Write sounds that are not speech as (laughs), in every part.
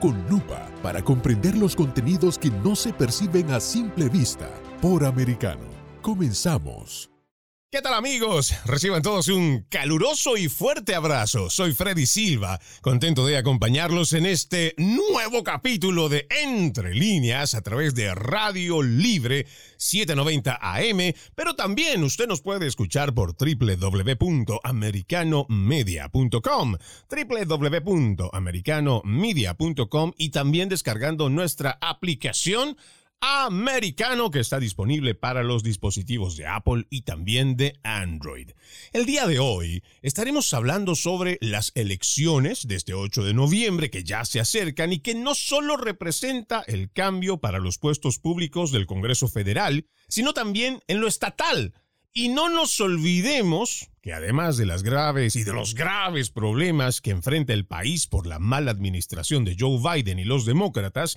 con lupa para comprender los contenidos que no se perciben a simple vista por americano. Comenzamos. ¿Qué tal amigos? Reciban todos un caluroso y fuerte abrazo. Soy Freddy Silva, contento de acompañarlos en este nuevo capítulo de Entre líneas a través de Radio Libre 790 AM, pero también usted nos puede escuchar por www.americanomedia.com, www.americanomedia.com y también descargando nuestra aplicación americano que está disponible para los dispositivos de Apple y también de Android. El día de hoy estaremos hablando sobre las elecciones de este 8 de noviembre que ya se acercan y que no solo representa el cambio para los puestos públicos del Congreso Federal, sino también en lo estatal. Y no nos olvidemos que además de las graves y de los graves problemas que enfrenta el país por la mala administración de Joe Biden y los demócratas,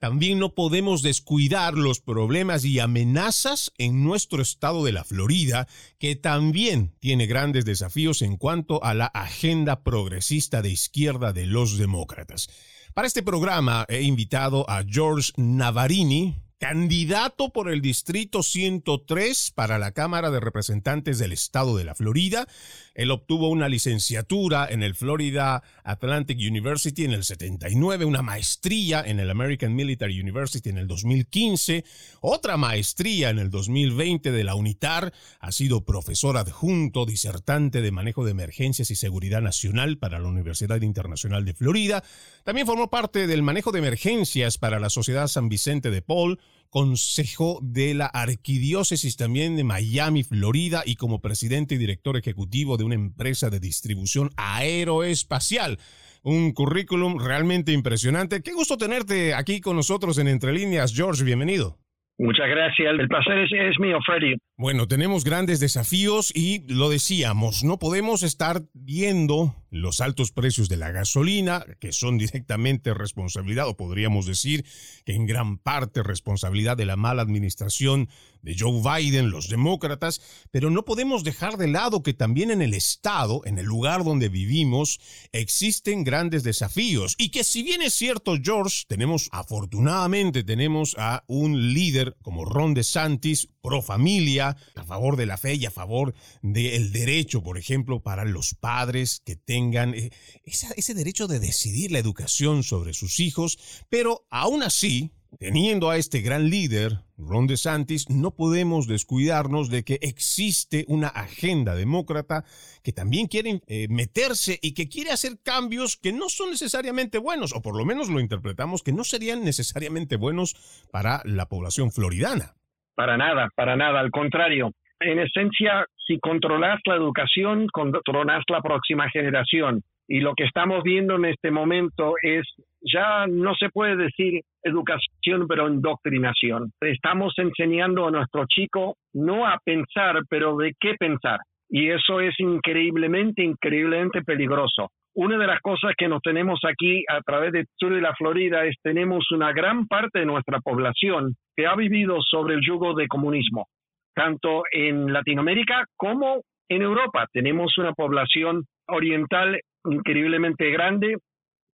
también no podemos descuidar los problemas y amenazas en nuestro estado de la Florida, que también tiene grandes desafíos en cuanto a la agenda progresista de izquierda de los demócratas. Para este programa he invitado a George Navarini, candidato por el Distrito 103 para la Cámara de Representantes del Estado de la Florida. Él obtuvo una licenciatura en el Florida Atlantic University en el 79, una maestría en el American Military University en el 2015, otra maestría en el 2020 de la UNITAR. Ha sido profesor adjunto, disertante de manejo de emergencias y seguridad nacional para la Universidad Internacional de Florida. También formó parte del manejo de emergencias para la Sociedad San Vicente de Paul consejo de la arquidiócesis también de Miami, Florida, y como presidente y director ejecutivo de una empresa de distribución aeroespacial. Un currículum realmente impresionante. Qué gusto tenerte aquí con nosotros en Entre Líneas, George. Bienvenido. Muchas gracias. El placer es, es, mío, Freddy. Bueno, tenemos grandes desafíos y lo decíamos, no podemos estar viendo los altos precios de la gasolina, que son directamente responsabilidad, o podríamos decir que en gran parte responsabilidad de la mala administración de Joe Biden, los demócratas, pero no podemos dejar de lado que también en el Estado, en el lugar donde vivimos, existen grandes desafíos. Y que si bien es cierto, George, tenemos, afortunadamente, tenemos a un líder como Ron DeSantis, pro familia, a favor de la fe y a favor del derecho, por ejemplo, para los padres que tengan eh, ese derecho de decidir la educación sobre sus hijos, pero aún así, teniendo a este gran líder, Ron DeSantis, no podemos descuidarnos de que existe una agenda demócrata que también quiere eh, meterse y que quiere hacer cambios que no son necesariamente buenos, o por lo menos lo interpretamos que no serían necesariamente buenos para la población floridana. Para nada, para nada, al contrario. En esencia, si controlas la educación, controlas la próxima generación. Y lo que estamos viendo en este momento es, ya no se puede decir educación, pero indoctrinación. Estamos enseñando a nuestro chico no a pensar, pero de qué pensar. Y eso es increíblemente, increíblemente peligroso. Una de las cosas que nos tenemos aquí a través del sur de la Florida es tenemos una gran parte de nuestra población que ha vivido sobre el yugo de comunismo, tanto en Latinoamérica como en Europa. Tenemos una población oriental increíblemente grande,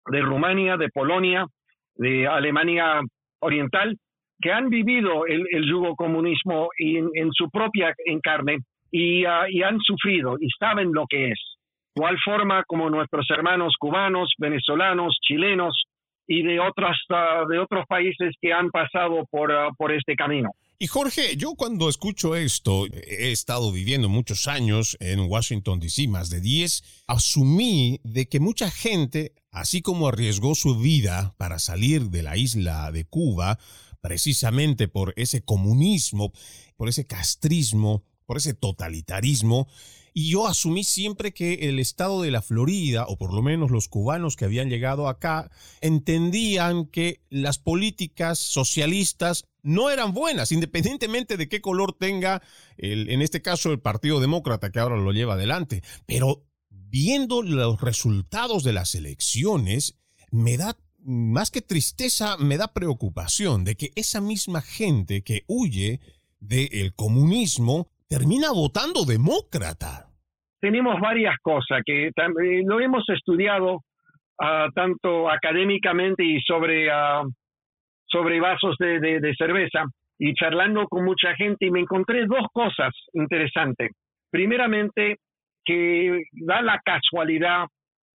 de Rumania, de Polonia, de Alemania Oriental, que han vivido el, yugo comunismo en, su propia en carne y, uh, y han sufrido y saben lo que es igual forma como nuestros hermanos cubanos, venezolanos, chilenos y de, otras, uh, de otros países que han pasado por, uh, por este camino. Y Jorge, yo cuando escucho esto, he estado viviendo muchos años en Washington, D.C., más de 10, asumí de que mucha gente, así como arriesgó su vida para salir de la isla de Cuba, precisamente por ese comunismo, por ese castrismo, por ese totalitarismo y yo asumí siempre que el estado de la Florida, o por lo menos los cubanos que habían llegado acá, entendían que las políticas socialistas no eran buenas, independientemente de qué color tenga, el, en este caso, el Partido Demócrata, que ahora lo lleva adelante. Pero viendo los resultados de las elecciones, me da más que tristeza, me da preocupación de que esa misma gente que huye del comunismo termina votando demócrata. Tenemos varias cosas que eh, lo hemos estudiado uh, tanto académicamente y sobre, uh, sobre vasos de, de, cerveza y charlando con mucha gente y me encontré dos cosas interesantes. Primeramente, que da la casualidad,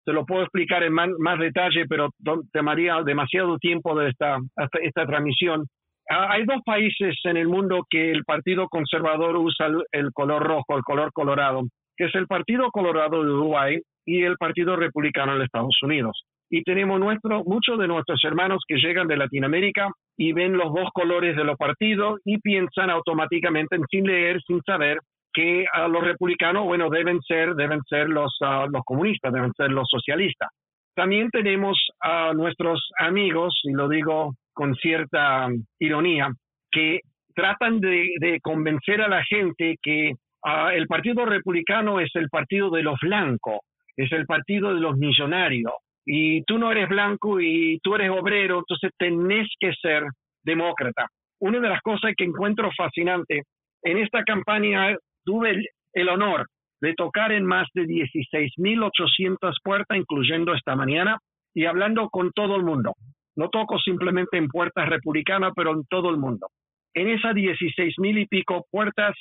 te lo puedo explicar en más, más detalle, pero tomaría demasiado tiempo de esta, esta transmisión, Ah, hay dos países en el mundo que el Partido Conservador usa el, color rojo, el color colorado, que es el Partido Colorado de Uruguay y el Partido Republicano de Estados Unidos. Y tenemos nuestro, muchos de nuestros hermanos que llegan de Latinoamérica y ven los dos colores de los partidos y piensan automáticamente, sin leer, sin saber, que a los republicanos, bueno, deben ser, deben ser los, uh, los comunistas, deben ser los socialistas. También tenemos a nuestros amigos, y lo digo con cierta ironía, que tratan de, convencer a la gente que uh, el Partido Republicano es el partido de los blancos, es el partido de los millonarios, y tú no eres blanco y tú eres obrero, entonces tenés que ser demócrata. Una de las cosas que encuentro fascinante, en esta campaña tuve el, honor de tocar en más de 16.800 puertas, incluyendo esta mañana, y hablando con todo el mundo. No toco simplemente en puertas republicanas, pero en todo el mundo. En esas 16.000 y pico puertas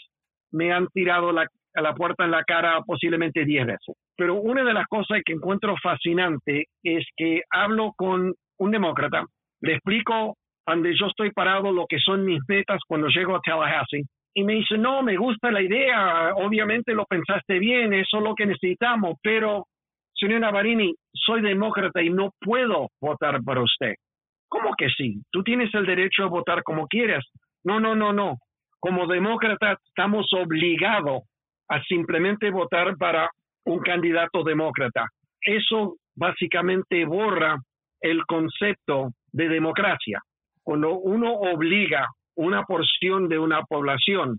me han tirado la, a la puerta en la cara posiblemente 10 veces. Pero una de las cosas que encuentro fascinante es que hablo con un demócrata, le explico donde yo estoy parado, lo que son mis metas cuando llego a Tallahassee, y me dice, no, me gusta la idea, obviamente lo pensaste bien, eso es lo que necesitamos, pero, señora Barini, soy demócrata y no puedo votar por usted. ¿Cómo que sí? Tú tienes el derecho a votar como quieras. No, no, no, no. Como demócrata estamos obligados a simplemente votar para un candidato demócrata. Eso básicamente borra el concepto de democracia. Cuando uno obliga una porción de una población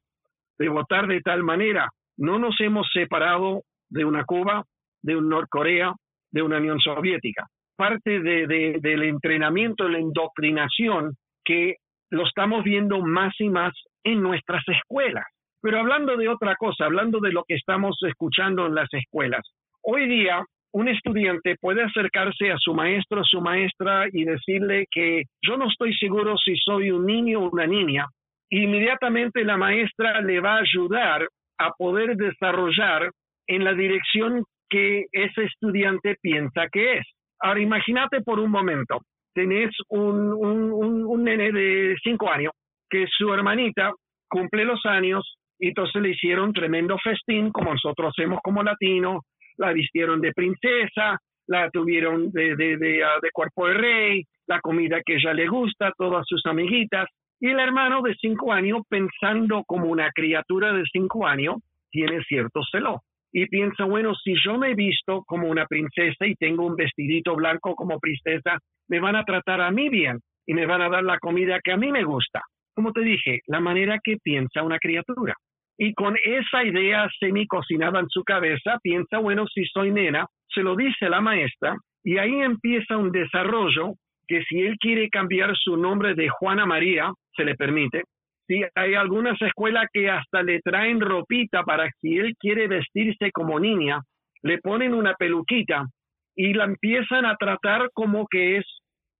de votar de tal manera. No nos hemos separado de una Cuba, de un Norcorea, de una Unión Soviética. Parte de, del entrenamiento, la indoctrinación que lo estamos viendo más y más en nuestras escuelas. Pero hablando de otra cosa, hablando de lo que estamos escuchando en las escuelas, hoy día un estudiante puede acercarse a su maestro o su maestra y decirle que yo no estoy seguro si soy un niño o una niña. Inmediatamente la maestra le va a ayudar a poder desarrollar en la dirección que ese estudiante piensa que es. Ahora imagínate por un momento, tenés un, un, un, nene de cinco años que su hermanita cumple los años y entonces le hicieron tremendo festín como nosotros hacemos como latinos, la vistieron de princesa, la tuvieron de, de, ah, de, cuerpo de rey, la comida que ella le gusta, todas sus amiguitas. Y el hermano de cinco años, pensando como una criatura de cinco años, tiene cierto celo. Y piensa, bueno, si yo me he visto como una princesa y tengo un vestidito blanco como princesa, me van a tratar a mí bien y me van a dar la comida que a mí me gusta. Como te dije, la manera que piensa una criatura. Y con esa idea semi cocinada en su cabeza, piensa, bueno, si soy nena, se lo dice la maestra, y ahí empieza un desarrollo que si él quiere cambiar su nombre de Juana María, se le permite. Si hay algunas escuelas que hasta le traen ropita para si él quiere vestirse como niña, le ponen una peluquita y la empiezan a tratar como que es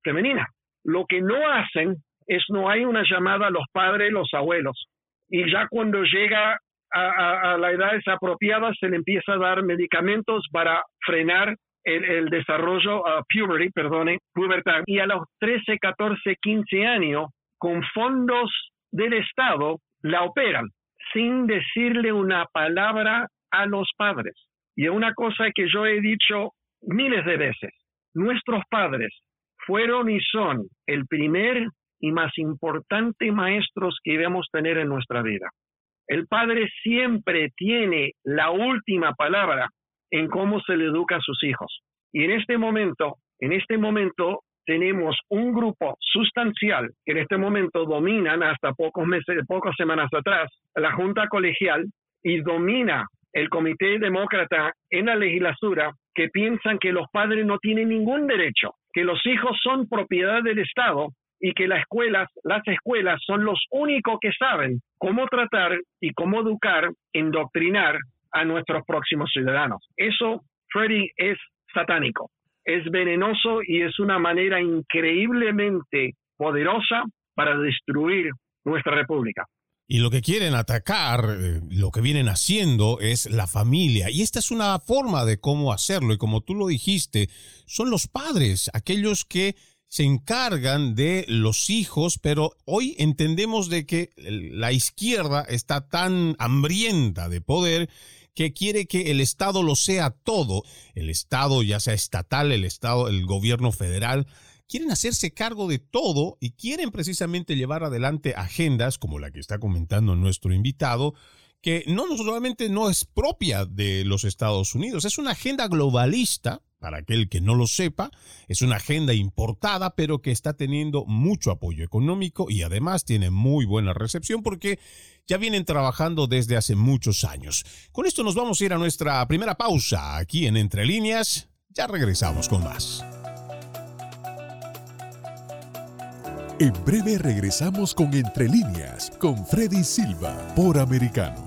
femenina. Lo que no hacen es no hay una llamada a los padres, los abuelos y ya cuando llega a, la edad apropiada se le empieza a dar medicamentos para frenar el, desarrollo, uh, puberty, perdone, pubertad. Y a los 13, 14, 15 años, con fondos del Estado, la operan sin decirle una palabra a los padres. Y una cosa que yo he dicho miles de veces, nuestros padres fueron y son el primer y más importante maestros que debemos tener en nuestra vida. El padre siempre tiene la última palabra en cómo se le educa a sus hijos. Y en este momento, en este momento tenemos un grupo sustancial que en este momento dominan hasta pocos meses, pocas semanas atrás, la Junta Colegial y domina el Comité Demócrata en la legislatura que piensan que los padres no tienen ningún derecho, que los hijos son propiedad del Estado y que las escuelas, las escuelas son los únicos que saben cómo tratar y cómo educar, indoctrinar a nuestros próximos ciudadanos. Eso, Freddy, es satánico, es venenoso y es una manera increíblemente poderosa para destruir nuestra república. Y lo que quieren atacar, eh, lo que vienen haciendo es la familia. Y esta es una forma de cómo hacerlo. Y como tú lo dijiste, son los padres, aquellos que se encargan de los hijos, pero hoy entendemos de que la izquierda está tan hambrienta de poder que quiere que el Estado lo sea todo. El Estado, ya sea estatal, el Estado, el gobierno federal, quieren hacerse cargo de todo y quieren precisamente llevar adelante agendas como la que está comentando nuestro invitado, que no solamente no es propia de los Estados Unidos, es una agenda globalista, para aquel que no lo sepa, es una agenda importada, pero que está teniendo mucho apoyo económico y además tiene muy buena recepción porque ya vienen trabajando desde hace muchos años. Con esto nos vamos a ir a nuestra primera pausa aquí en Entre Líneas. Ya regresamos con más. En breve regresamos con Entre líneas con Freddy Silva por Americano.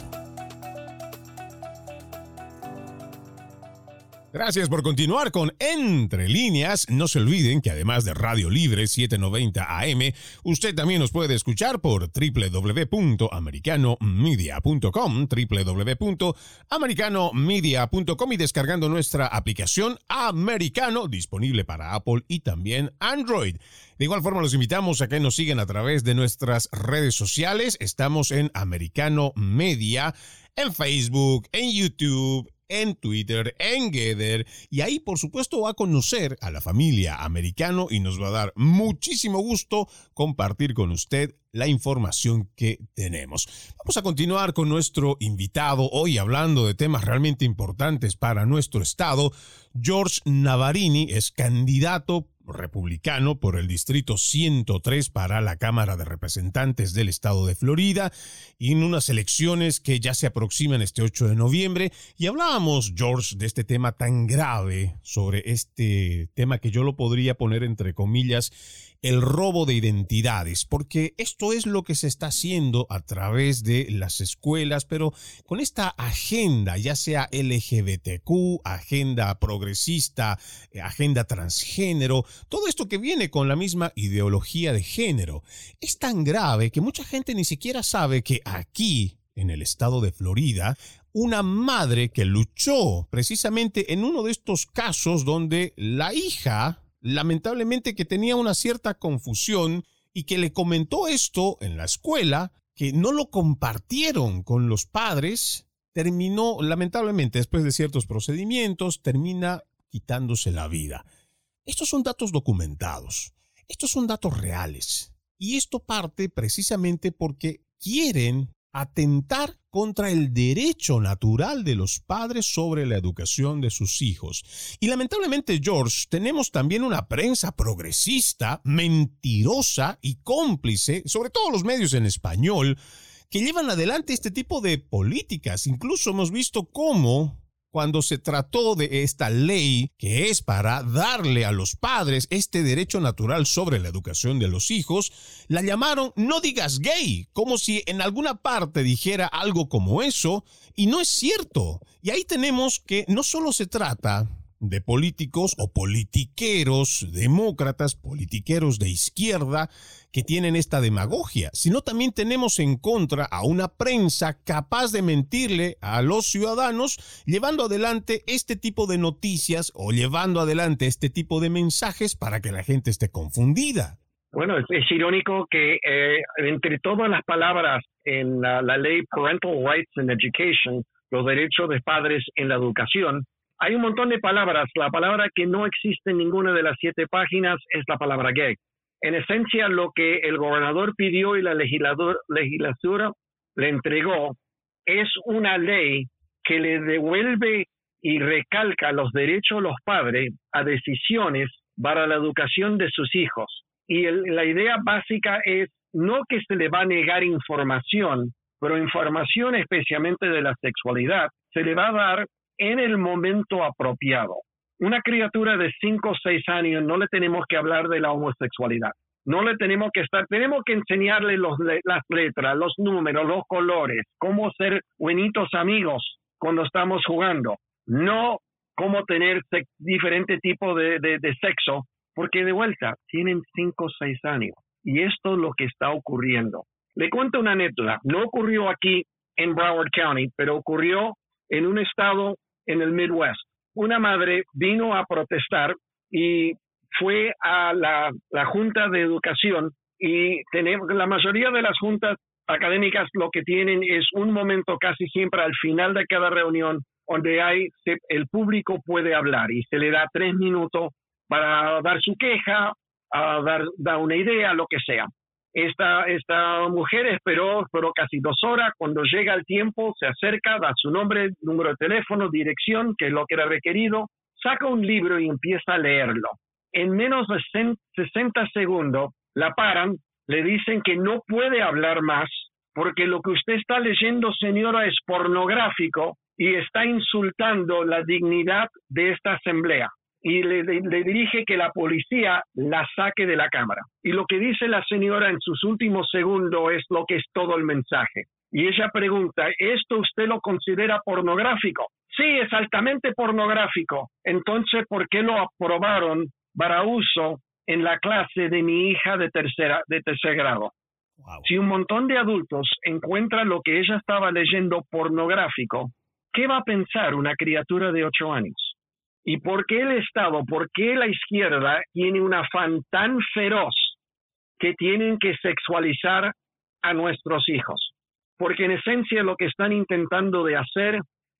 Gracias por continuar con Entre Líneas. No se olviden que además de Radio Libre 790 AM, usted también nos puede escuchar por www.americanomedia.com, www.americanomedia.com y descargando nuestra aplicación Americano, disponible para Apple y también Android. De igual forma, los invitamos a que nos sigan a través de nuestras redes sociales. Estamos en Americano Media, en Facebook, en YouTube, en Twitter, en Gather, y ahí por supuesto va a conocer a la familia americano y nos va a dar muchísimo gusto compartir con usted la información que tenemos. Vamos a continuar con nuestro invitado hoy hablando de temas realmente importantes para nuestro estado. George Navarini es candidato republicano por el Distrito 103 para la Cámara de Representantes del Estado de Florida y en unas elecciones que ya se aproximan este 8 de noviembre. Y hablábamos, George, de este tema tan grave, sobre este tema que yo lo podría poner entre comillas el robo de identidades, porque esto es lo que se está haciendo a través de las escuelas, pero con esta agenda, ya sea LGBTQ, agenda progresista, eh, agenda transgénero, todo esto que viene con la misma ideología de género, es tan grave que mucha gente ni siquiera sabe que aquí, en el estado de Florida, una madre que luchó precisamente en uno de estos casos donde la hija lamentablemente que tenía una cierta confusión y que le comentó esto en la escuela, que no lo compartieron con los padres, terminó, lamentablemente, después de ciertos procedimientos, termina quitándose la vida. Estos son datos documentados, estos son datos reales. Y esto parte precisamente porque quieren atentar contra el derecho natural de los padres sobre la educación de sus hijos. Y lamentablemente, George, tenemos también una prensa progresista, mentirosa y cómplice, sobre todo los medios en español, que llevan adelante este tipo de políticas. Incluso hemos visto cómo cuando se trató de esta ley que es para darle a los padres este derecho natural sobre la educación de los hijos, la llamaron no digas gay, como si en alguna parte dijera algo como eso, y no es cierto. Y ahí tenemos que no solo se trata de políticos o politiqueros, demócratas, politiqueros de izquierda, que tienen esta demagogia, sino también tenemos en contra a una prensa capaz de mentirle a los ciudadanos, llevando adelante este tipo de noticias o llevando adelante este tipo de mensajes para que la gente esté confundida. Bueno, es, irónico que eh, entre todas las palabras en la, ley Parental Rights in Education, los derechos de padres en la educación, hay un montón de palabras. La palabra que no existe en ninguna de las siete páginas es la palabra gay. En esencia, lo que el gobernador pidió y la legislatura le entregó es una ley que le devuelve y recalca los derechos de los padres a decisiones para la educación de sus hijos. Y la idea básica es no que se le va a negar información, pero información especialmente de la sexualidad se le va a dar en el momento apropiado. Una criatura de 5 o 6 años no le tenemos que hablar de la homosexualidad. No le tenemos que estar, tenemos que enseñarle las letras, los números, los colores, cómo ser buenitos amigos cuando estamos jugando. No cómo tener diferente tipo de, sexo, porque de vuelta tienen 5 o 6 años. Y esto es lo que está ocurriendo. Le cuento una anécdota. No ocurrió aquí en Broward County, pero ocurrió en un estado en el Midwest. Una madre vino a protestar y fue a la, Junta de Educación y tenemos, la mayoría de las juntas académicas lo que tienen es un momento casi siempre al final de cada reunión donde hay, el público puede hablar y se le da tres minutos para dar su queja, a dar, dar una idea, lo que sea. Esta, esta mujer esperó, esperó casi dos horas. Cuando llega el tiempo, se acerca, da su nombre, número de teléfono, dirección, que es lo que era requerido, saca un libro y empieza a leerlo. En menos de 60 segundos la paran, le dicen que no puede hablar más porque lo que usted está leyendo, señora, es pornográfico y está insultando la dignidad de esta asamblea y le, dirige que la policía la saque de la cámara. Y lo que dice la señora en sus últimos segundos es lo que es todo el mensaje. Y ella pregunta, ¿esto usted lo considera pornográfico? Sí, es altamente pornográfico. Entonces, ¿por qué lo aprobaron para uso en la clase de mi hija de, tercera, de tercer grado? Si un montón de adultos encuentran lo que ella estaba leyendo pornográfico, ¿qué va a pensar una criatura de ocho años? ¿Y por qué el Estado, por qué la izquierda tiene un afán tan feroz que tienen que sexualizar a nuestros hijos? Porque en esencia lo que están intentando de hacer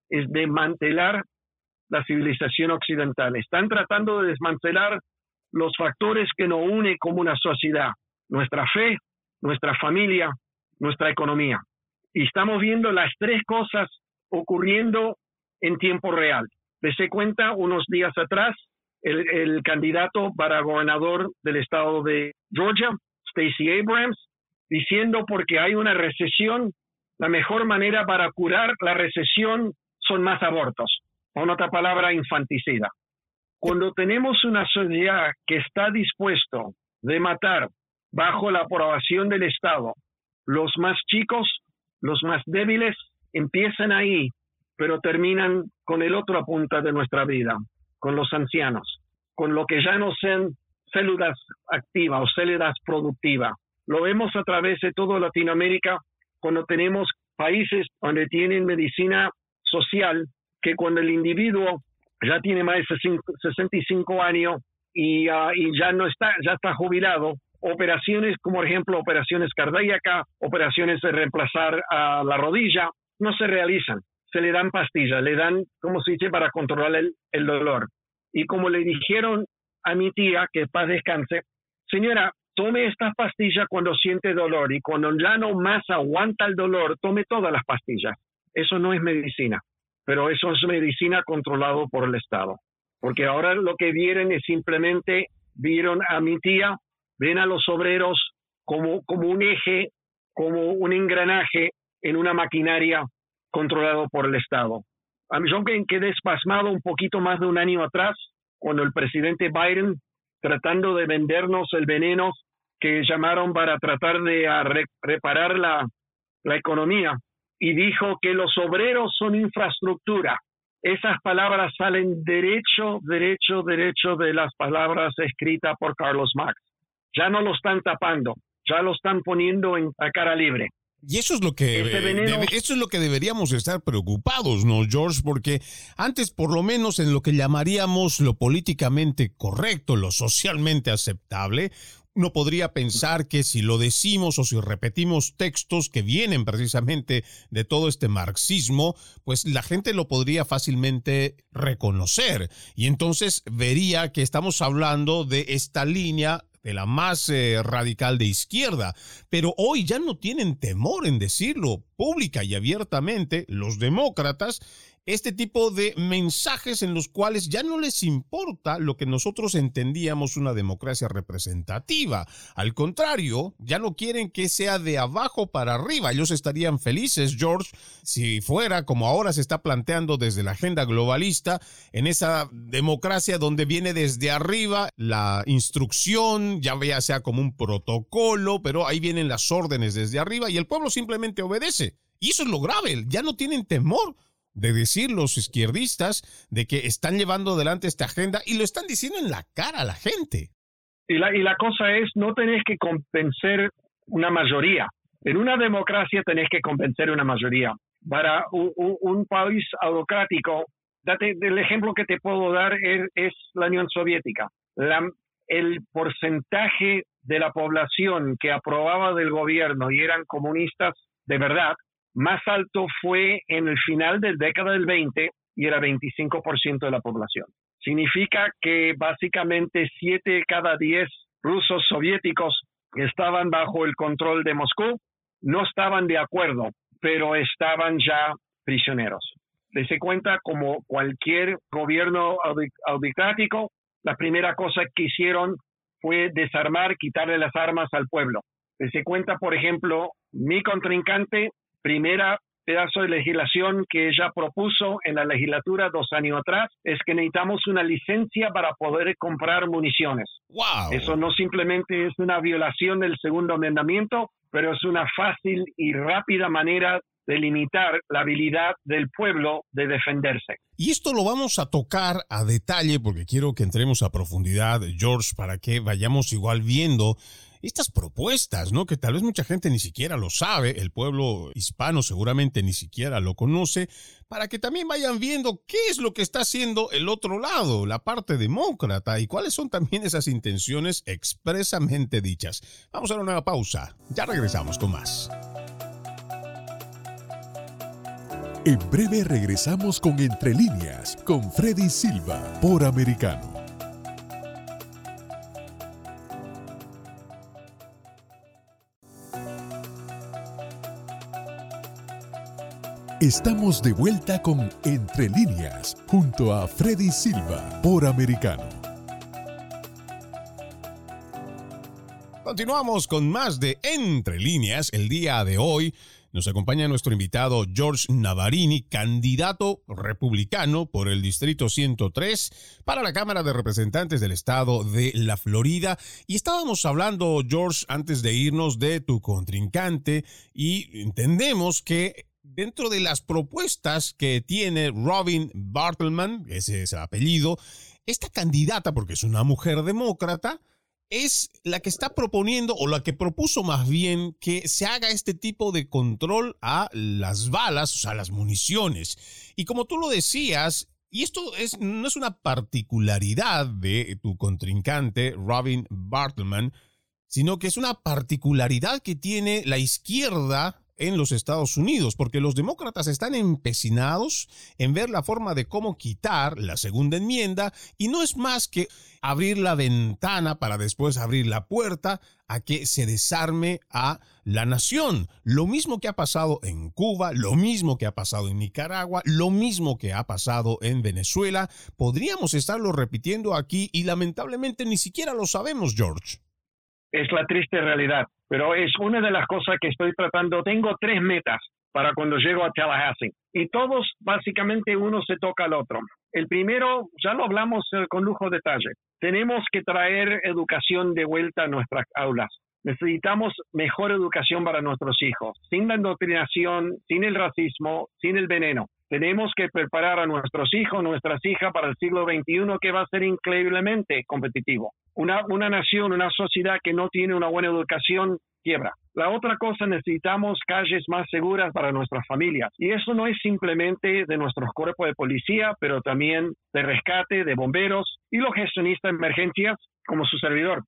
es desmantelar la civilización occidental. Están tratando de desmantelar los factores que nos unen como una sociedad, nuestra fe, nuestra familia, nuestra economía. Y estamos viendo las tres cosas ocurriendo en tiempo real. Dese cuenta, unos días atrás, el, candidato para gobernador del estado de Georgia, Stacey Abrams, diciendo porque hay una recesión, la mejor manera para curar la recesión son más abortos, o otra palabra, infanticida. Cuando tenemos una sociedad que está dispuesto de matar bajo la aprobación del Estado, los más chicos, los más débiles, empiezan ahí pero terminan con el otro punta de nuestra vida, con los ancianos, con lo que ya no son células activas o células productivas. Lo vemos a través de toda Latinoamérica cuando tenemos países donde tienen medicina social, que cuando el individuo ya tiene más de 65 años y, ah, y ya no está, ya está jubilado, operaciones como por ejemplo operaciones cardíacas, operaciones de reemplazar a la rodilla, no se realizan se le dan pastillas, le dan, como se dice, para controlar el, dolor. Y como le dijeron a mi tía, que paz descanse, señora, tome estas pastillas cuando siente dolor y cuando ya no más aguanta el dolor, tome todas las pastillas. Eso no es medicina, pero eso es medicina controlado por el Estado. Porque ahora lo que vieron es simplemente, vieron a mi tía, ven a los obreros como, como un eje, como un engranaje en una maquinaria controlado por el Estado. A mí yo quedé espasmado un poquito más de un año atrás, cuando el presidente Biden, tratando de vendernos el veneno que llamaron para tratar de reparar la, la economía, y dijo que los obreros son infraestructura. Esas palabras salen derecho, derecho, derecho de las palabras escritas por Carlos Marx. Ya no lo están tapando, ya lo están poniendo en a cara libre. Y eso es lo que eso es lo que deberíamos estar preocupados, ¿no, George? Porque antes, por lo menos en lo que llamaríamos lo políticamente correcto, lo socialmente aceptable, uno podría pensar que si lo decimos o si repetimos textos que vienen precisamente de todo este marxismo, pues la gente lo podría fácilmente reconocer y entonces vería que estamos hablando de esta línea de la más eh, radical de izquierda, pero hoy ya no tienen temor en decirlo pública y abiertamente los demócratas este tipo de mensajes en los cuales ya no les importa lo que nosotros entendíamos una democracia representativa. Al contrario, ya no quieren que sea de abajo para arriba. Ellos estarían felices, George, si fuera como ahora se está planteando desde la agenda globalista, en esa democracia donde viene desde arriba la instrucción, ya sea como un protocolo, pero ahí vienen las órdenes desde arriba y el pueblo simplemente obedece. Y eso es lo grave, ya no tienen temor de decir los izquierdistas de que están llevando adelante esta agenda y lo están diciendo en la cara a la gente. Y la, y la cosa es, no tenés que convencer una mayoría. En una democracia tenés que convencer una mayoría. Para un, país autocrático, date, el ejemplo que te puedo dar es, la Unión Soviética. el porcentaje de la población que aprobaba del gobierno y eran comunistas de verdad más alto fue en el final del década del 20 y era 25% de la población. Significa que básicamente 7 de cada 10 rusos soviéticos estaban bajo el control de Moscú no estaban de acuerdo, pero estaban ya prisioneros. Dese cuenta, como cualquier gobierno autocrático, la primera cosa que hicieron fue desarmar, quitarle las armas al pueblo. Dese cuenta, por ejemplo, mi contrincante primera pedazo de legislación que ella propuso en la legislatura dos años atrás es que necesitamos una licencia para poder comprar municiones. Wow. Eso no simplemente es una violación del segundo amendamiento, pero es una fácil y rápida manera de limitar la habilidad del pueblo de defenderse. Y esto lo vamos a tocar a detalle porque quiero que entremos a profundidad, George, para que vayamos igual viendo estas propuestas, ¿no? Que tal vez mucha gente ni siquiera lo sabe, el pueblo hispano seguramente ni siquiera lo conoce, para que también vayan viendo qué es lo que está haciendo el otro lado, la parte demócrata, y cuáles son también esas intenciones expresamente dichas. Vamos a una nueva pausa, ya regresamos con más. En breve regresamos con Entre líneas, con Freddy Silva, por Americano. Estamos de vuelta con Entre líneas, junto a Freddy Silva, por Americano. Continuamos con más de Entre líneas el día de hoy. Nos acompaña nuestro invitado George Navarini, candidato republicano por el Distrito 103 para la Cámara de Representantes del Estado de la Florida. Y estábamos hablando, George, antes de irnos de tu contrincante y entendemos que dentro de las propuestas que tiene Robin Bartleman, ese es el apellido, esta candidata, porque es una mujer demócrata, es la que está proponiendo o la que propuso más bien que se haga este tipo de control a las balas, o sea, a las municiones. Y como tú lo decías, y esto es, no es una particularidad de tu contrincante, Robin Bartleman, sino que es una particularidad que tiene la izquierda en los Estados Unidos, porque los demócratas están empecinados en ver la forma de cómo quitar la segunda enmienda y no es más que abrir la ventana para después abrir la puerta a que se desarme a la nación. Lo mismo que ha pasado en Cuba, lo mismo que ha pasado en Nicaragua, lo mismo que ha pasado en Venezuela, podríamos estarlo repitiendo aquí y lamentablemente ni siquiera lo sabemos, George. Es la triste realidad pero es una de las cosas que estoy tratando. Tengo tres metas para cuando llego a Tallahassee y todos básicamente uno se toca al otro. El primero, ya lo hablamos eh, con lujo de detalle, tenemos que traer educación de vuelta a nuestras aulas. Necesitamos mejor educación para nuestros hijos, sin la indoctrinación, sin el racismo, sin el veneno. Tenemos que preparar a nuestros hijos, nuestras hijas para el siglo XXI que va a ser increíblemente competitivo. Una, una nación, una sociedad que no tiene una buena educación quiebra. La otra cosa, necesitamos calles más seguras para nuestras familias. Y eso no es simplemente de nuestros cuerpos de policía, pero también de rescate, de bomberos y los gestionistas de emergencias como su servidor.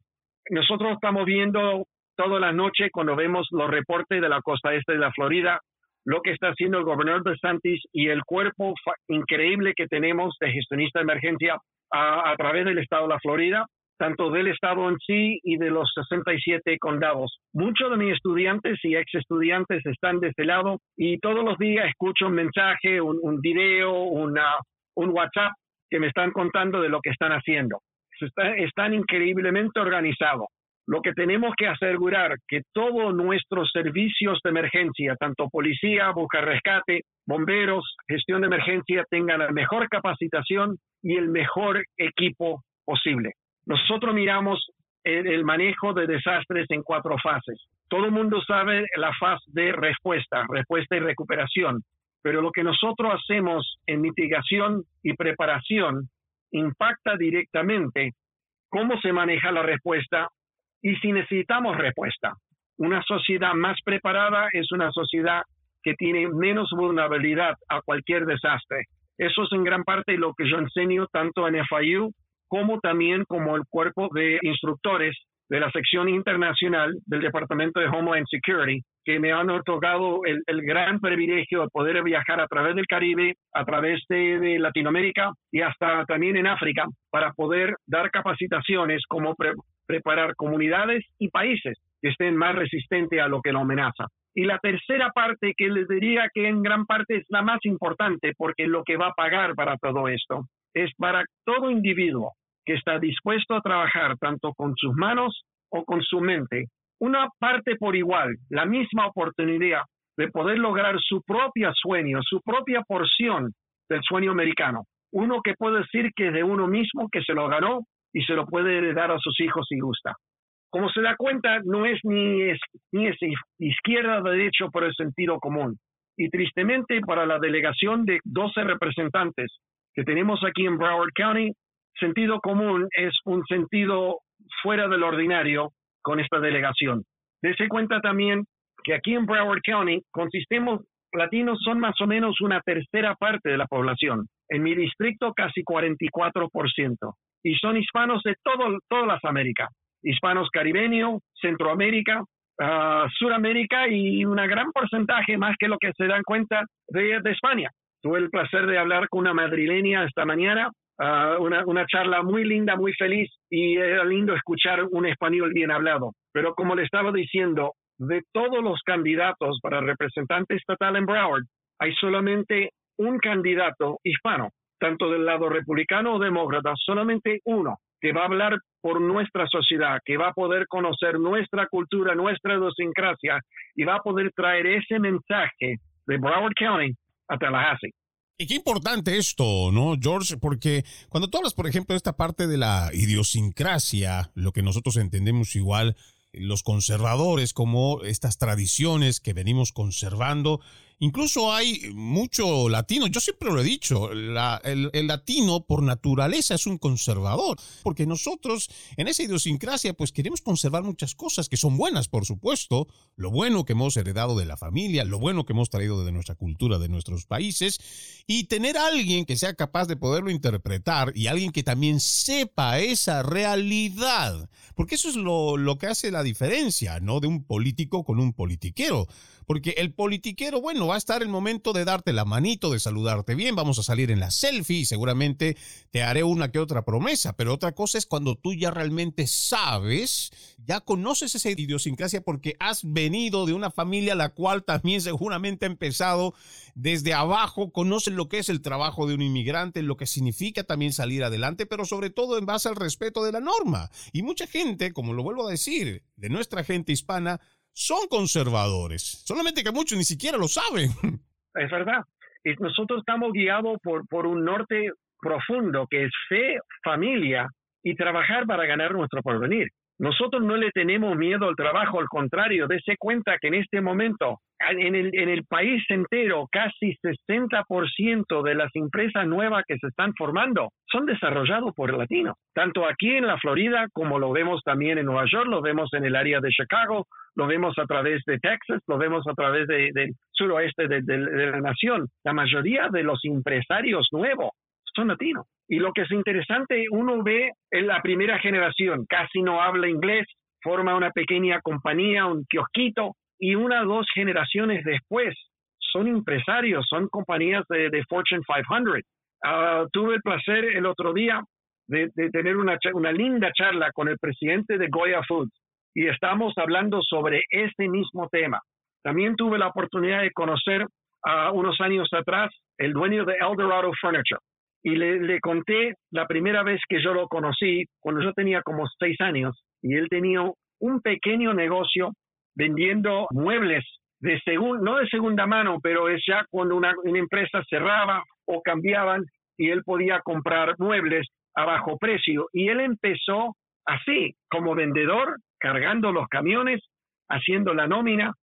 nosotros estamos viendo toda la noche cuando vemos los reportes de la costa este de la Florida, lo que está haciendo el gobernador de Santis y el cuerpo increíble que tenemos de gestionista de emergencia a, través del estado de la Florida, tanto del estado en sí y de los 67 condados. Muchos de mis estudiantes y ex estudiantes están de este lado y todos los días escucho un mensaje, un, video, un WhatsApp que me están contando de lo que están haciendo. Está, están increíblemente organizados. Lo que tenemos que asegurar que todos nuestros servicios de emergencia, tanto policía, busca rescate, bomberos, gestión de emergencia, tengan la mejor capacitación y el mejor equipo posible. Nosotros miramos el, el manejo de desastres en cuatro fases. Todo el mundo sabe la fase de respuesta, respuesta y recuperación, pero lo que nosotros hacemos en mitigación y preparación impacta directamente cómo se maneja la respuesta y si necesitamos respuesta. Una sociedad más preparada es una sociedad que tiene menos vulnerabilidad a cualquier desastre. Eso es en gran parte lo que yo enseño tanto en FIU como también como el cuerpo de instructores de la sección internacional del Departamento de Homeland Security, que me han otorgado el, gran privilegio de poder viajar a través del Caribe, a través de, de Latinoamérica y hasta también en África, para poder dar capacitaciones como preparar comunidades y países que estén más resistentes a lo que la amenaza. Y la tercera parte que les diría que en gran parte es la más importante porque lo que va a pagar para todo esto es para todo individuo que está dispuesto a trabajar tanto con sus manos o con su mente, una parte por igual, la misma oportunidad de poder lograr su propio sueño, su propia porción del sueño americano. Uno que puede decir que es de uno mismo, que se lo ganó y se lo puede heredar a sus hijos si gusta. Como se da cuenta, no es ni, es, ni es izquierda o derecho por el sentido común. Y tristemente, para la delegación de 12 representantes que tenemos aquí en Broward County, sentido común es un sentido fuera del ordinario con esta delegación. Dese cuenta también que aquí en Broward County consistimos latinos son más o menos una tercera parte de la población. En mi distrito casi 44% y son hispanos de todo, todas las Américas, hispanos caribeños, Centroamérica, uh, Suramérica y un gran porcentaje más que lo que se dan cuenta de, España. Tuve el placer de hablar con una madrileña esta mañana, uh, una charla muy linda, muy feliz y era lindo escuchar un español bien hablado. Pero como le estaba diciendo, de todos los candidatos para representante estatal en Broward, hay solamente un candidato hispano tanto del lado republicano o demócrata, solamente uno que va a hablar por nuestra sociedad, que va a poder conocer nuestra cultura, nuestra idiosincrasia y va a poder traer ese mensaje de Broward County a Tallahassee. Y qué importante esto, ¿no, George? Porque cuando tú hablas, por ejemplo, de esta parte de la idiosincrasia, lo que nosotros entendemos igual, los conservadores, como estas tradiciones que venimos conservando, Incluso hay mucho latino, yo siempre lo he dicho, el, latino por naturaleza es un conservador, porque nosotros en esa idiosincrasia pues queremos conservar muchas cosas que son buenas, por supuesto, lo bueno que hemos heredado de la familia, lo bueno que hemos traído de nuestra cultura, de nuestros países, y tener a alguien que sea capaz de poderlo interpretar y alguien que también sepa esa realidad, porque eso es lo, lo que hace la diferencia, ¿no? De un político con un politiquero. Porque el politiquero, bueno, va a estar el momento de darte la manito, de saludarte bien, vamos a salir en la selfie y seguramente te haré una que otra promesa, pero otra cosa es cuando tú ya realmente sabes, ya conoces esa idiosincrasia porque has venido de una familia la cual también seguramente ha empezado desde abajo, conoces lo que es el trabajo de un inmigrante, lo que significa también salir adelante, pero sobre todo en base al respeto de la norma. Y mucha gente, como lo vuelvo a decir, de nuestra gente hispana, son conservadores, solamente que muchos ni siquiera lo saben. Es verdad. Y nosotros estamos guiados por, por un norte profundo que es fe, familia y trabajar para ganar nuestro porvenir. Nosotros no le tenemos miedo al trabajo, al contrario, dése cuenta que en este momento, en el, país entero, casi 60% de las empresas nuevas que se están formando son desarrollados por latinos, tanto aquí en la Florida como lo vemos también en Nueva York, lo vemos en el área de Chicago, lo vemos a través de Texas, lo vemos a través del de, suroeste de, de la nación. La mayoría de los empresarios nuevos son latinos. Y lo que es interesante, uno ve en la primera generación, casi no habla inglés, forma una pequeña compañía, un kiosquito, y una o dos generaciones después son empresarios, son compañías de, Fortune 500. Ah, tuve el placer el otro día de, tener una, una linda charla con el presidente de Goya Foods y estamos hablando sobre este mismo tema. También tuve la oportunidad de conocer a unos años atrás el dueño de Eldorado Furniture y le, conté la primera vez que yo lo conocí, cuando yo tenía como seis años, y él tenía un pequeño negocio vendiendo muebles de segun, no de segunda mano, pero es ya cuando una, una empresa cerraba o cambiaban y él podía comprar muebles a bajo precio. Y él empezó así, como vendedor, cargando los camiones, haciendo la nómina,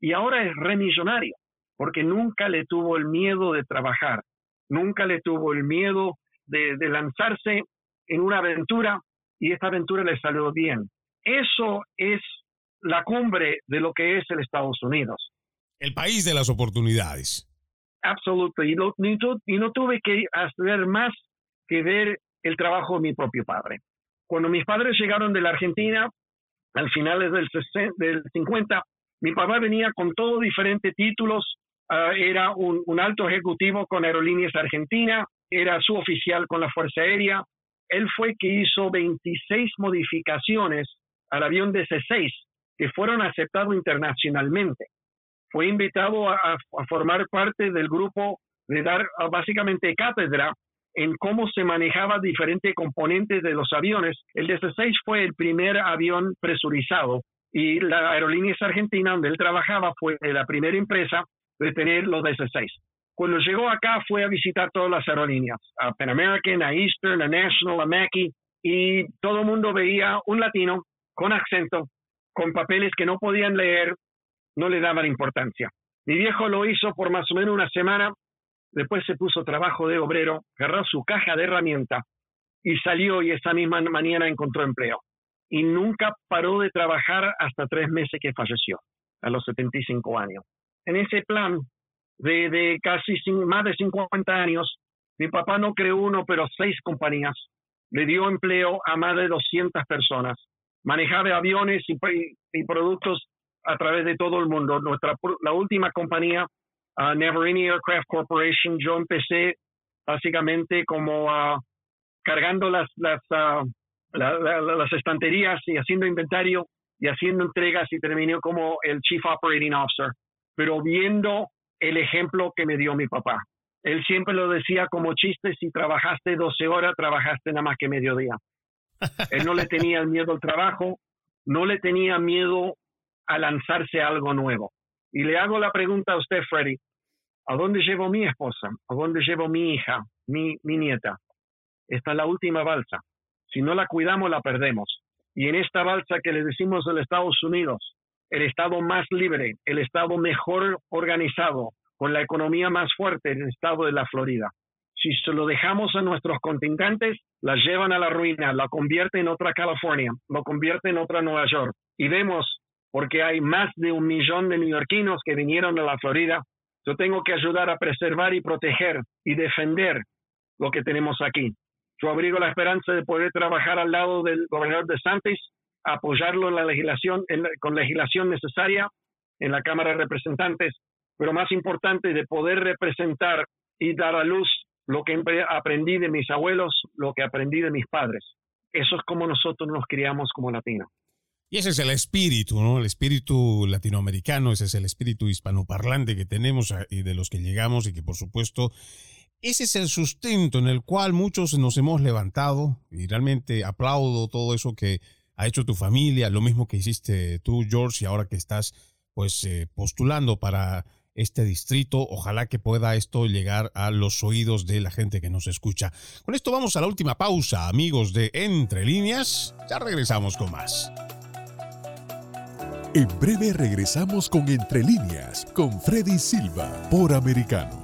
y ahora es remillonario, porque nunca le tuvo el miedo de trabajar, nunca le tuvo el miedo de, de lanzarse en una aventura y esta aventura le salió bien. Eso es la cumbre de lo que es el Estados Unidos. El país de las oportunidades. Absoluto. Y no, y no tuve que hacer más que ver el trabajo de mi propio padre. Cuando mis padres llegaron de la Argentina, al finales del, del 50, mi papá venía con todos diferentes títulos. Ah, era un, un, alto ejecutivo con Aerolíneas Argentina, era su oficial con la Fuerza Aérea. Él fue que hizo 26 modificaciones al avión DC-6 que fueron aceptados internacionalmente. Fue invitado a, a, formar parte del grupo de dar básicamente cátedra en cómo se manejaba diferentes componentes de los aviones. El DC-6 fue el primer avión presurizado y la aerolínea argentina donde él trabajaba fue la primera empresa de tener los DC-6. Cuando llegó acá fue a visitar todas las aerolíneas, a Pan American, a Eastern, a National, a Mackie, y todo el mundo veía un latino con acento, con papeles que no podían leer, no le daban importancia. Mi viejo lo hizo por más o menos una semana Después se puso trabajo de obrero, agarró su caja de herramienta y salió y esa misma mañana encontró empleo. Y nunca paró de trabajar hasta tres meses que falleció, a los 75 años. En ese plan de, casi más de 50 años, mi papá no creó uno, pero seis compañías. Le dio empleo a más de 200 personas. Manejaba aviones y, productos a través de todo el mundo. Nuestra, la última compañía uh, Never Any Aircraft Corporation, yo empecé básicamente como uh, cargando las, las, uh, las estanterías y haciendo inventario y haciendo entregas y terminé como el Chief Operating Officer, pero viendo el ejemplo que me dio mi papá. Él siempre lo decía como chiste, si trabajaste 12 horas, trabajaste nada más que mediodía. Él no le tenía miedo al trabajo, no le tenía miedo a lanzarse a algo nuevo. Y le hago la pregunta a usted, Freddy, ¿a dónde llevo mi esposa? ¿A dónde llevo mi hija, mi, nieta? Esta es la última balsa. Si no la cuidamos, la perdemos. Y en esta balsa que le decimos de Estados Unidos, el estado más libre, el estado mejor organizado, con la economía más fuerte, el estado de la Florida. Si se lo dejamos a nuestros contingentes, la llevan a la ruina, la convierte en otra California, lo convierte en otra Nueva York. Y vemos porque hay más de un millón de neoyorquinos que vinieron a la Florida. Yo tengo que ayudar a preservar y proteger y defender lo que tenemos aquí. Yo abrigo la esperanza de poder trabajar al lado del gobernador de Santis, apoyarlo en la legislación, con legislación necesaria en la Cámara de Representantes, pero más importante, de poder representar y dar a luz lo que aprendí de mis abuelos, lo que aprendí de mis padres. Eso es como nosotros nos criamos como latinos. Y ese es el espíritu, ¿no? El espíritu latinoamericano, ese es el espíritu hispanoparlante que tenemos ah, y de los que llegamos y que por supuesto ese es el sustento en el cual muchos nos hemos levantado y realmente aplaudo todo eso que ha hecho tu familia, lo mismo que hiciste tú, George, y ahora que estás pues eh, postulando para este distrito. Ojalá que pueda esto llegar a los oídos de la gente que nos escucha. Con esto vamos a la última pausa, amigos de Entre Líneas. Ya regresamos con más. En breve regresamos con Entre líneas con Freddy Silva por Americano.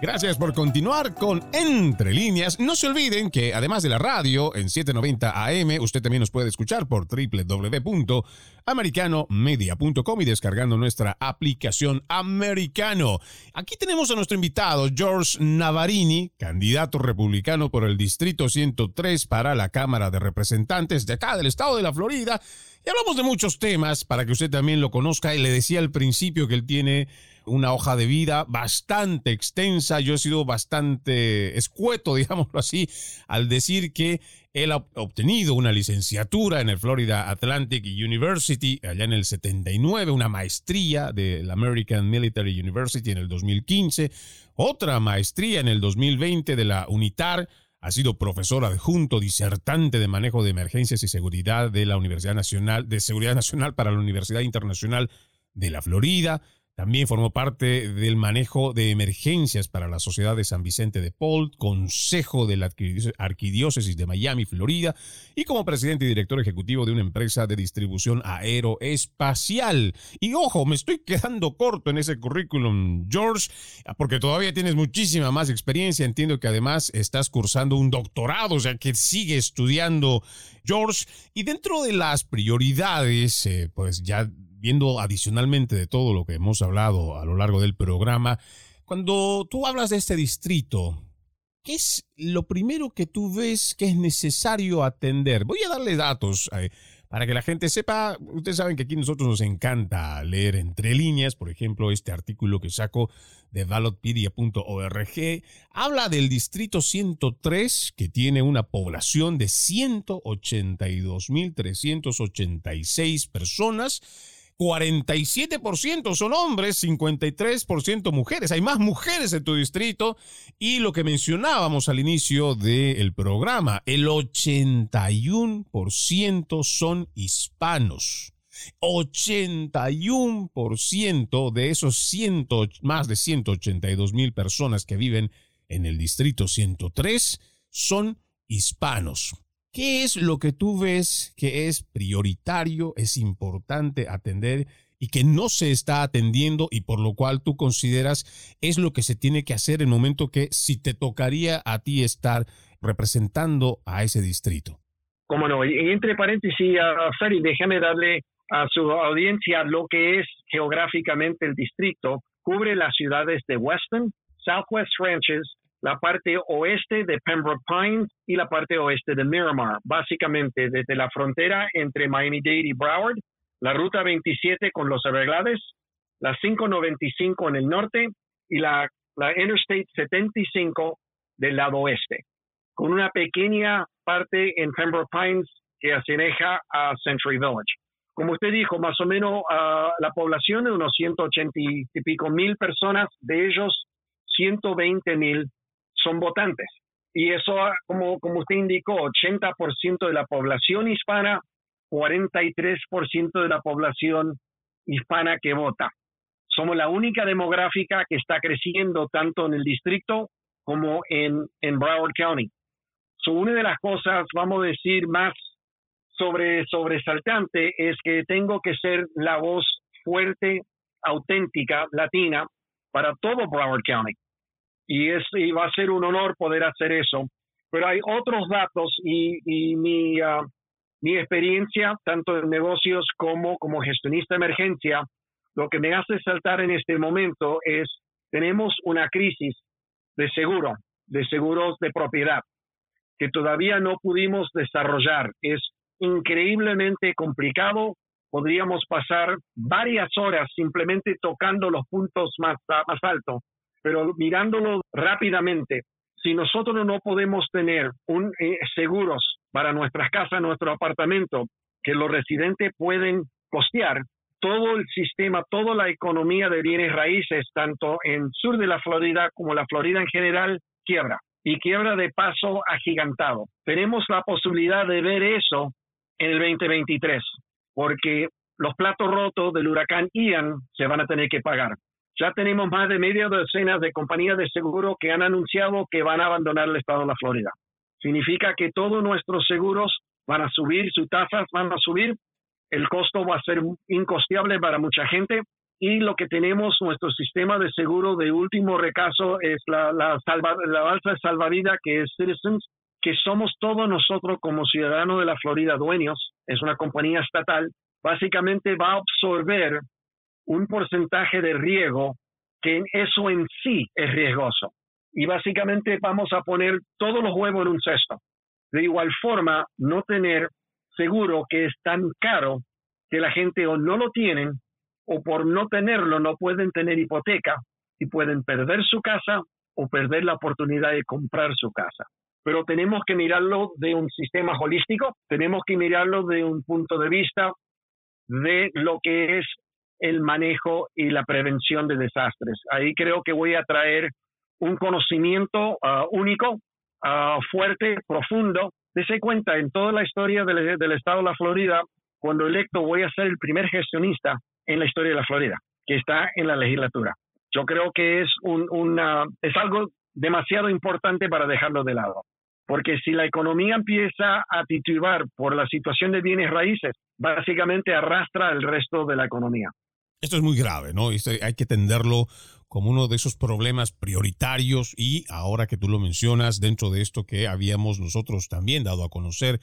Gracias por continuar con Entre Líneas. No se olviden que además de la radio en 790 AM, usted también nos puede escuchar por www.americanomedia.com y descargando nuestra aplicación Americano. Aquí tenemos a nuestro invitado George Navarini, candidato republicano por el Distrito 103 para la Cámara de Representantes de acá del estado de la Florida. Y hablamos de muchos temas para que usted también lo conozca. Y le decía al principio que él tiene una hoja de vida bastante extensa. Yo he sido bastante escueto, (laughs) digámoslo así, al decir que él ha obtenido una licenciatura en el Florida Atlantic University allá en el 79, una maestría de la American Military University en el 2015, otra maestría en el 2020 de la UNITAR. Ha sido profesor adjunto disertante de manejo de emergencias y seguridad de la Universidad Nacional de Seguridad Nacional para la Universidad Internacional de la Florida. También formó parte del manejo de emergencias para la Sociedad de San Vicente de Paul, Consejo de la Arquidiócesis de Miami, Florida, y como presidente y director ejecutivo de una empresa de distribución aeroespacial. Y ojo, me estoy quedando corto en ese currículum, George, porque todavía tienes muchísima más experiencia. Entiendo que además estás cursando un doctorado, o sea que sigue estudiando, George. Y dentro de las prioridades, eh, pues ya viendo adicionalmente de todo lo que hemos hablado a lo largo del programa, cuando tú hablas de este distrito, ¿qué es lo primero que tú ves que es necesario atender? Voy a darle datos eh, para que la gente sepa. Ustedes saben que aquí nosotros nos encanta leer entre líneas. Por ejemplo, este artículo que saco de ballotpedia.org habla del distrito 103 que tiene una población de 182.386 personas 47% son hombres, 53% mujeres. Hay más mujeres en tu distrito y lo que mencionábamos al inicio del programa, el 81% son hispanos. 81% de esos ciento, más de 182 mil personas que viven en el distrito 103 son hispanos. ¿Qué es lo que tú ves que es prioritario, es importante atender y que no se está atendiendo y por lo cual tú consideras es lo que se tiene que hacer en el momento que si te tocaría a ti estar representando a ese distrito? Como no, y entre paréntesis, uh, Ferry, déjame darle a su audiencia lo que es geográficamente el distrito. Cubre las ciudades de Weston, Southwest Ranches, la parte oeste de Pembroke Pines y la parte oeste de Miramar, básicamente desde la frontera entre Miami-Dade y Broward, la ruta 27 con los Everglades, la 595 en el norte y la, la Interstate 75 del lado oeste, con una pequeña parte en Pembroke Pines que asemeja a Century Village. Como usted dijo, más o menos uh, la población de unos 180 y pico mil personas, de ellos 120 mil son votantes. Y eso, como, como usted indicó, 80% de la población hispana, 43% de la población hispana que vota. Somos la única demográfica que está creciendo tanto en el distrito como en, en Broward County. So, una de las cosas, vamos a decir, más sobre, sobresaltante es que tengo que ser la voz fuerte, auténtica, latina, para todo Broward County y, es, y va a ser un honor poder hacer eso. Pero hay otros datos y, y mi, ah, mi experiencia, tanto en negocios como como gestionista de emergencia, lo que me hace saltar en este momento es, tenemos una crisis de seguro, de seguros de propiedad, que todavía no pudimos desarrollar. Es increíblemente complicado. Podríamos pasar varias horas simplemente tocando los puntos más, más altos pero mirándolo rápidamente, si nosotros no podemos tener un eh, seguros para nuestras casas, nuestro apartamento, que los residentes pueden costear, todo el sistema, toda la economía de bienes raíces, tanto en sur de la Florida como la Florida en general, quiebra y quiebra de paso agigantado. Tenemos la posibilidad de ver eso en el 2023, porque los platos rotos del huracán Ian se van a tener que pagar. Ya tenemos más de media docena de compañías de seguro que han anunciado que van a abandonar el estado de la Florida. Significa que todos nuestros seguros van a subir, sus tasas van a subir, el costo va a ser incosteable para mucha gente y lo que tenemos, nuestro sistema de seguro de último recaso es la, la, salva, la balsa salvavidas que es Citizens, que somos todos nosotros como ciudadanos de la Florida dueños, es una compañía estatal, básicamente va a absorber un porcentaje de riesgo que eso en sí es riesgoso. Y básicamente vamos a poner todos los huevos en un cesto. De igual forma, no tener seguro que es tan caro que la gente o no lo tienen o por no tenerlo no pueden tener hipoteca y pueden perder su casa o perder la oportunidad de comprar su casa. Pero tenemos que mirarlo de un sistema holístico, tenemos que mirarlo de un punto de vista de lo que es el manejo y la prevención de desastres. Ahí creo que voy a traer un conocimiento ah, único, uh, fuerte, profundo. Dese cuenta, en toda la historia del, estado de la Florida, cuando electo voy a ser el primer gestionista en la historia de la Florida, que está en la legislatura. Yo creo que es, un, algo demasiado importante para dejarlo de lado. Porque si la economía empieza a titubar por la situación de bienes raíces, básicamente arrastra el resto de la economía. Esto es muy grave, ¿no? hay que atenderlo como uno de esos problemas prioritarios y ahora que tú lo mencionas, dentro de esto que habíamos nosotros también dado a conocer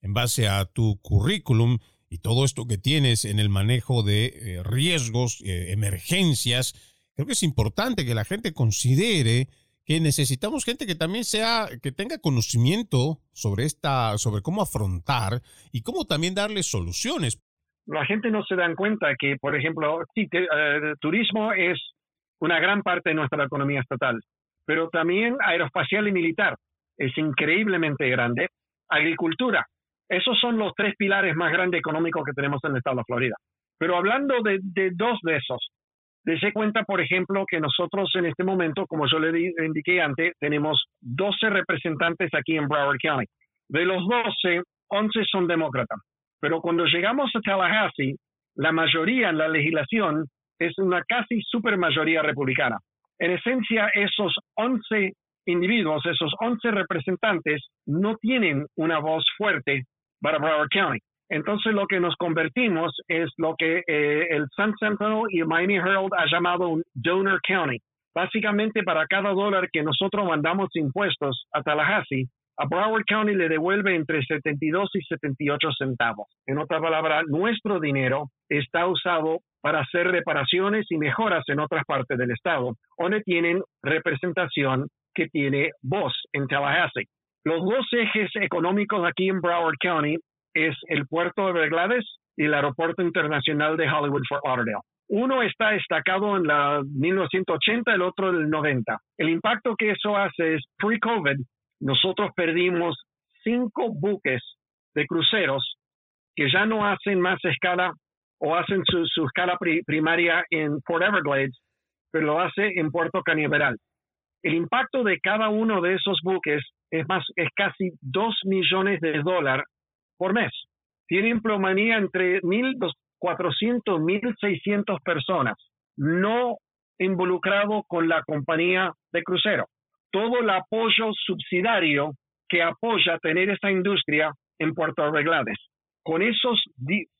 en base a tu currículum y todo esto que tienes en el manejo de eh, riesgos, eh, emergencias, creo que es importante que la gente considere que necesitamos gente que también sea, que tenga conocimiento sobre esta, sobre cómo afrontar y cómo también darle soluciones la gente no se dan cuenta que, por ejemplo, eh, turismo es una gran parte de nuestra economía estatal, pero también aeroespacial y militar es increíblemente grande. Agricultura, esos son los tres pilares más grandes económicos que tenemos en el estado de Florida. Pero hablando de, dos de esos, dése cuenta, por ejemplo, que nosotros en este momento, como yo le indiqué antes, tenemos 12 representantes aquí en Broward County. De los 12, 11 son demócratas. Pero cuando llegamos a Tallahassee, la mayoría en la legislación es una casi supermayoría republicana. En esencia, esos 11 individuos, esos 11 representantes, no tienen una voz fuerte para Broward County. Entonces, lo que nos convertimos es lo que eh, el Sun Sentinel y el Miami Herald ha llamado un donor county. Básicamente, para cada dólar que nosotros mandamos impuestos a Tallahassee, a Broward County le devuelve entre 72 y 78 centavos. En otra palabra, nuestro dinero está usado para hacer reparaciones y mejoras en otras partes del estado, donde tienen representación que tiene voz en Tallahassee. Los dos ejes económicos aquí en Broward County es el puerto de Everglades y el aeropuerto internacional de Hollywood Fort Lauderdale. Uno está destacado en la 1980, el otro en el 90. El impacto que eso hace es pre-COVID, nosotros perdimos cinco buques de cruceros que ya no hacen más escala o hacen su, escala primaria en Port Everglades, pero lo hace en Puerto Cañaveral. El impacto de cada uno de esos buques es, más, casi 2 millones de dólares por mes. Tiene emplomanía entre 1.400 y 1.600 personas, no involucrado con la compañía de crucero todo el apoyo subsidiario que apoya tener esa industria en Puerto Arreglades. Con esos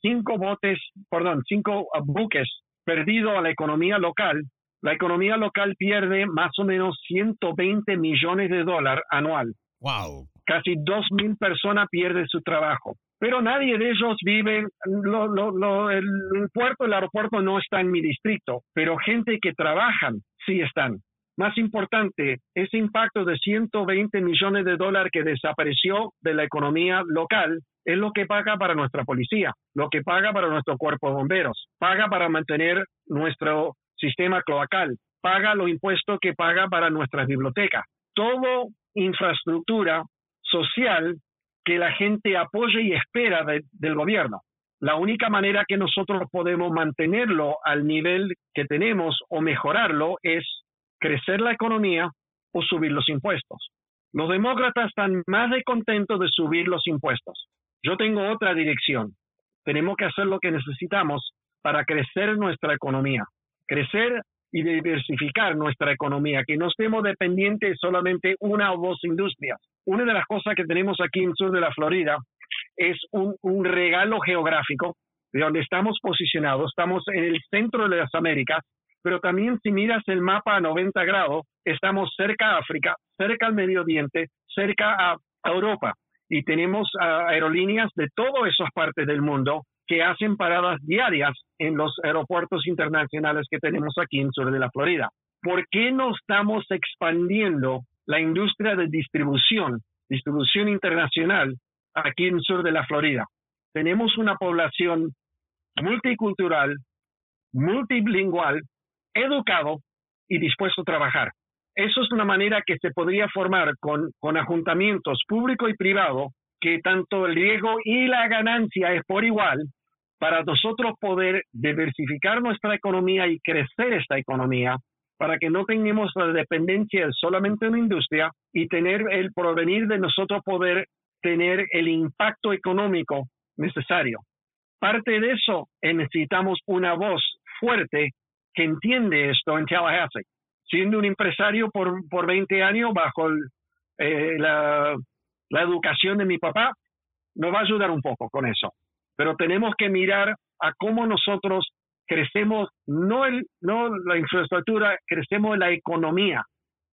cinco botes, perdón, cinco uh, buques perdidos a la economía local, la economía local pierde más o menos 120 millones de dólares anual. Wow. Casi dos mil personas pierden su trabajo. Pero nadie de ellos vive, lo, el, el puerto, el aeropuerto no está en mi distrito, pero gente que trabajan sí están. Más importante, ese impacto de 120 millones de dólares que desapareció de la economía local es lo que paga para nuestra policía, lo que paga para nuestro cuerpo de bomberos, paga para mantener nuestro sistema cloacal, paga los impuestos que paga para nuestras bibliotecas. Todo infraestructura social que la gente apoye y espera del gobierno. La única manera que nosotros podemos mantenerlo al nivel que tenemos o mejorarlo es crecer la economía o subir los impuestos. Los demócratas están más de contentos de subir los impuestos. Yo tengo otra dirección. Tenemos que hacer lo que necesitamos para crecer nuestra economía, crecer y diversificar nuestra economía, que no estemos dependientes solamente una o dos industrias. Una de las cosas que tenemos aquí en el sur de la Florida es un, un regalo geográfico de donde estamos posicionados, estamos en el centro de las Américas, pero también si miras el mapa a 90 grados, estamos cerca a África, cerca al Medio Oriente, cerca a Europa y tenemos aerolíneas de todas esas partes del mundo que hacen paradas diarias en los aeropuertos internacionales que tenemos aquí en sur de la Florida. ¿Por qué no estamos expandiendo la industria de distribución, distribución internacional aquí en sur de la Florida? Tenemos una población multicultural, multilingual, educado y dispuesto a trabajar. Eso es una manera que se podría formar con, con ajuntamientos público y privado, que tanto el riesgo y la ganancia es por igual, para nosotros poder diversificar nuestra economía y crecer esta economía, para que no tengamos la dependencia de solamente una industria y tener el provenir de nosotros poder tener el impacto económico necesario. Parte de eso necesitamos una voz fuerte que entiende esto en Tallahassee siendo un empresario por, por 20 años bajo eh, la, la educación de mi papá, nos va a ayudar un poco con eso. Pero tenemos que mirar a cómo nosotros crecemos, no, el, no la infraestructura, crecemos la economía,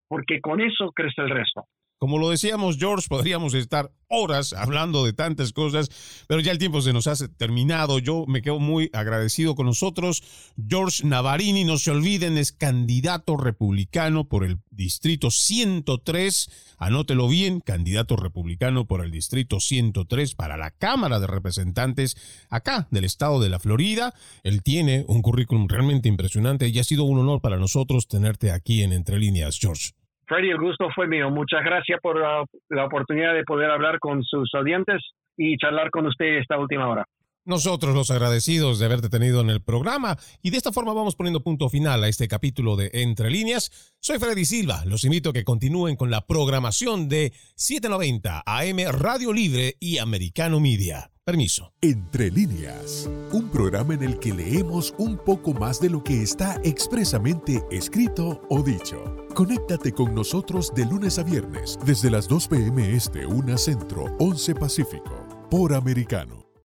porque con eso crece el resto. Como lo decíamos, George, podríamos estar horas hablando de tantas cosas, pero ya el tiempo se nos ha terminado. Yo me quedo muy agradecido con nosotros. George Navarini, no se olviden, es candidato republicano por el distrito 103. Anótelo bien, candidato republicano por el distrito 103 para la Cámara de Representantes acá del estado de la Florida. Él tiene un currículum realmente impresionante y ha sido un honor para nosotros tenerte aquí en Entre Líneas, George. Freddy, el gusto fue mío. Muchas gracias por la, oportunidad de poder hablar con sus oyentes y charlar con usted esta última hora. Nosotros los agradecidos de haberte tenido en el programa y de esta forma vamos poniendo punto final a este capítulo de Entre Líneas. Soy Freddy Silva, los invito a que continúen con la programación de 790 AM Radio Libre y Americano Media. Permiso. Entre líneas, un programa en el que leemos un poco más de lo que está expresamente escrito o dicho. Conéctate con nosotros de lunes a viernes desde las 2 p.m. Este, 1 Centro, 11 Pacífico, por Americano.